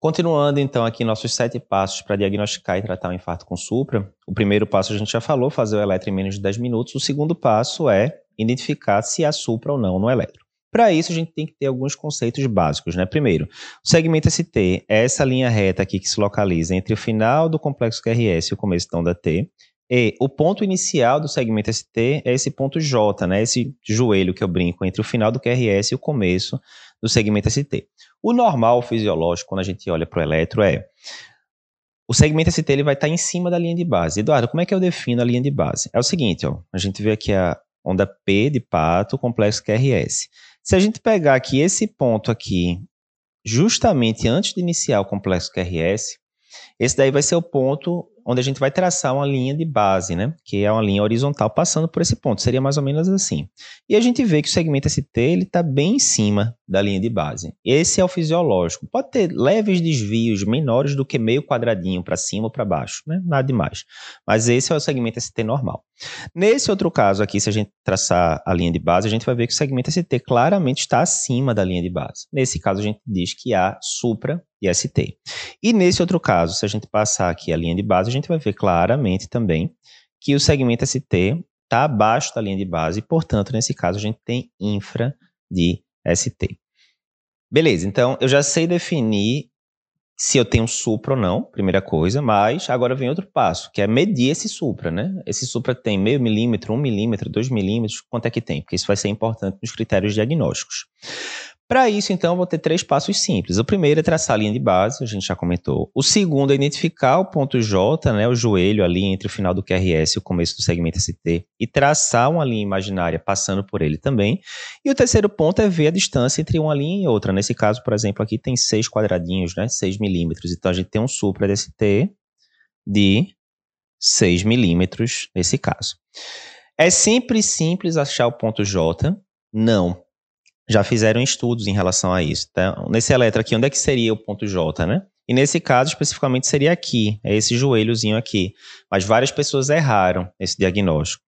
Continuando então aqui nossos sete passos para diagnosticar e tratar o infarto com supra. O primeiro passo a gente já falou, fazer o eletro em menos de 10 minutos. O segundo passo é identificar se há supra ou não no eletro. Para isso, a gente tem que ter alguns conceitos básicos, né? Primeiro, o segmento ST é essa linha reta aqui que se localiza entre o final do complexo QRS e o começo da T. E o ponto inicial do segmento ST é esse ponto J, né? Esse joelho que eu brinco entre o final do QRS e o começo do segmento ST. O normal fisiológico, quando a gente olha para o eletro, é o segmento ST ele vai estar tá em cima da linha de base. Eduardo, como é que eu defino a linha de base? É o seguinte, ó, a gente vê aqui a onda P de pato, complexo QRS. Se a gente pegar aqui esse ponto aqui, justamente antes de iniciar o complexo QRS, esse daí vai ser o ponto onde a gente vai traçar uma linha de base, né? Que é uma linha horizontal passando por esse ponto. Seria mais ou menos assim. E a gente vê que o segmento ST ele está bem em cima da linha de base. Esse é o fisiológico. Pode ter leves desvios menores do que meio quadradinho para cima ou para baixo, né? Nada demais. Mas esse é o segmento ST normal. Nesse outro caso aqui, se a gente traçar a linha de base, a gente vai ver que o segmento ST claramente está acima da linha de base. Nesse caso, a gente diz que há supra e ST. E nesse outro caso, se a gente passar aqui a linha de base, gente vai ver claramente também que o segmento ST está abaixo da linha de base, portanto, nesse caso, a gente tem infra de ST. Beleza, então eu já sei definir se eu tenho supra ou não, primeira coisa, mas agora vem outro passo, que é medir esse supra, né? Esse supra tem meio milímetro, um milímetro, dois milímetros, quanto é que tem? Porque isso vai ser importante nos critérios diagnósticos. Para isso, então, vou ter três passos simples. O primeiro é traçar a linha de base, a gente já comentou. O segundo é identificar o ponto J, né, o joelho ali entre o final do QRS e o começo do segmento ST, e traçar uma linha imaginária passando por ele também. E o terceiro ponto é ver a distância entre uma linha e outra. Nesse caso, por exemplo, aqui tem seis quadradinhos, né, 6 milímetros. Então, a gente tem um supra DST de 6 milímetros nesse caso. É sempre simples achar o ponto J? Não já fizeram estudos em relação a isso. Então, nesse eletro aqui, onde é que seria o ponto J, né? E nesse caso, especificamente, seria aqui, é esse joelhozinho aqui. Mas várias pessoas erraram esse diagnóstico.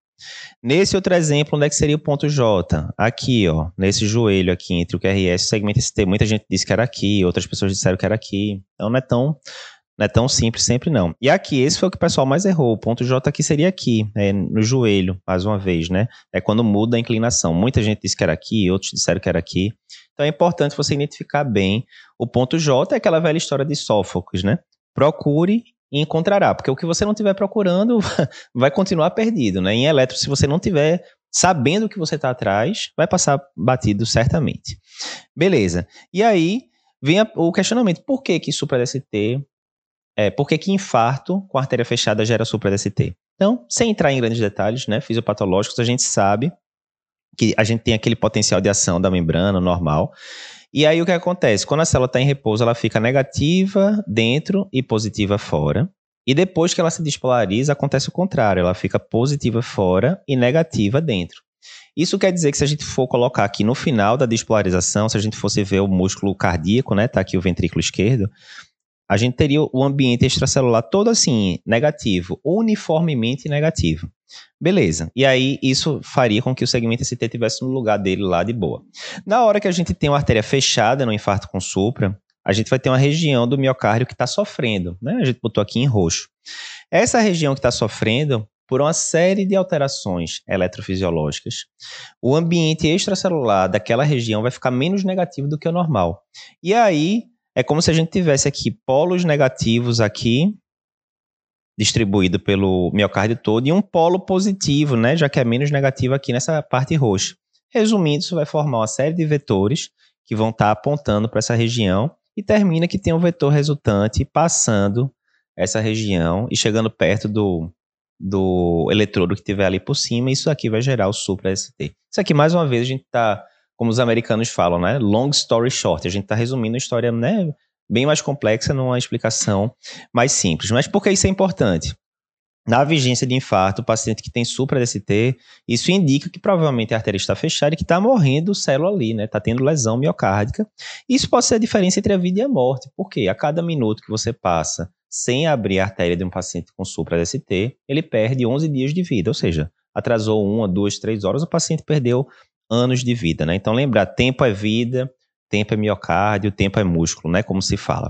Nesse outro exemplo, onde é que seria o ponto J? Aqui, ó, nesse joelho aqui, entre o QRS e o segmento ST. Muita gente disse que era aqui, outras pessoas disseram que era aqui. Então não é tão não é tão simples sempre não. E aqui, esse foi o que o pessoal mais errou. O ponto J aqui seria aqui, é, no joelho, mais uma vez, né? É quando muda a inclinação. Muita gente disse que era aqui, outros disseram que era aqui. Então é importante você identificar bem. O ponto J é aquela velha história de Sófocles, né? Procure e encontrará, porque o que você não estiver procurando vai continuar perdido, né? Em eletro, se você não tiver sabendo que você está atrás, vai passar batido certamente. Beleza. E aí vem o questionamento: por que que supra-DST é, por que, infarto com artéria fechada gera supra-DST? Então, sem entrar em grandes detalhes né, fisiopatológicos, a gente sabe que a gente tem aquele potencial de ação da membrana normal. E aí o que acontece? Quando a célula está em repouso, ela fica negativa dentro e positiva fora. E depois que ela se despolariza, acontece o contrário, ela fica positiva fora e negativa dentro. Isso quer dizer que se a gente for colocar aqui no final da despolarização, se a gente fosse ver o músculo cardíaco, né, tá aqui o ventrículo esquerdo, a gente teria o ambiente extracelular todo assim, negativo, uniformemente negativo. Beleza. E aí isso faria com que o segmento ST tivesse no lugar dele lá de boa. Na hora que a gente tem uma artéria fechada no infarto com supra, a gente vai ter uma região do miocárdio que está sofrendo, né? A gente botou aqui em roxo. Essa região que está sofrendo, por uma série de alterações eletrofisiológicas, o ambiente extracelular daquela região vai ficar menos negativo do que o normal. E aí é como se a gente tivesse aqui polos negativos aqui, distribuído pelo miocárdio todo, e um polo positivo, né, já que é menos negativo aqui nessa parte roxa. Resumindo, isso vai formar uma série de vetores que vão estar tá apontando para essa região e termina que tem um vetor resultante passando essa região e chegando perto do, do eletrodo que tiver ali por cima, isso aqui vai gerar o supra-ST. Isso aqui, mais uma vez, a gente está como os americanos falam, né? Long story short. A gente está resumindo a história, né? Bem mais complexa numa explicação mais simples. Mas por que isso é importante? Na vigência de infarto, o paciente que tem supra-DST, isso indica que provavelmente a artéria está fechada e que está morrendo célula ali, né? Está tendo lesão miocárdica. Isso pode ser a diferença entre a vida e a morte, porque a cada minuto que você passa sem abrir a artéria de um paciente com supra-DST, ele perde 11 dias de vida, ou seja, atrasou uma, duas, três horas, o paciente perdeu anos de vida, né? Então lembrar, tempo é vida, tempo é miocárdio, tempo é músculo, né? Como se fala.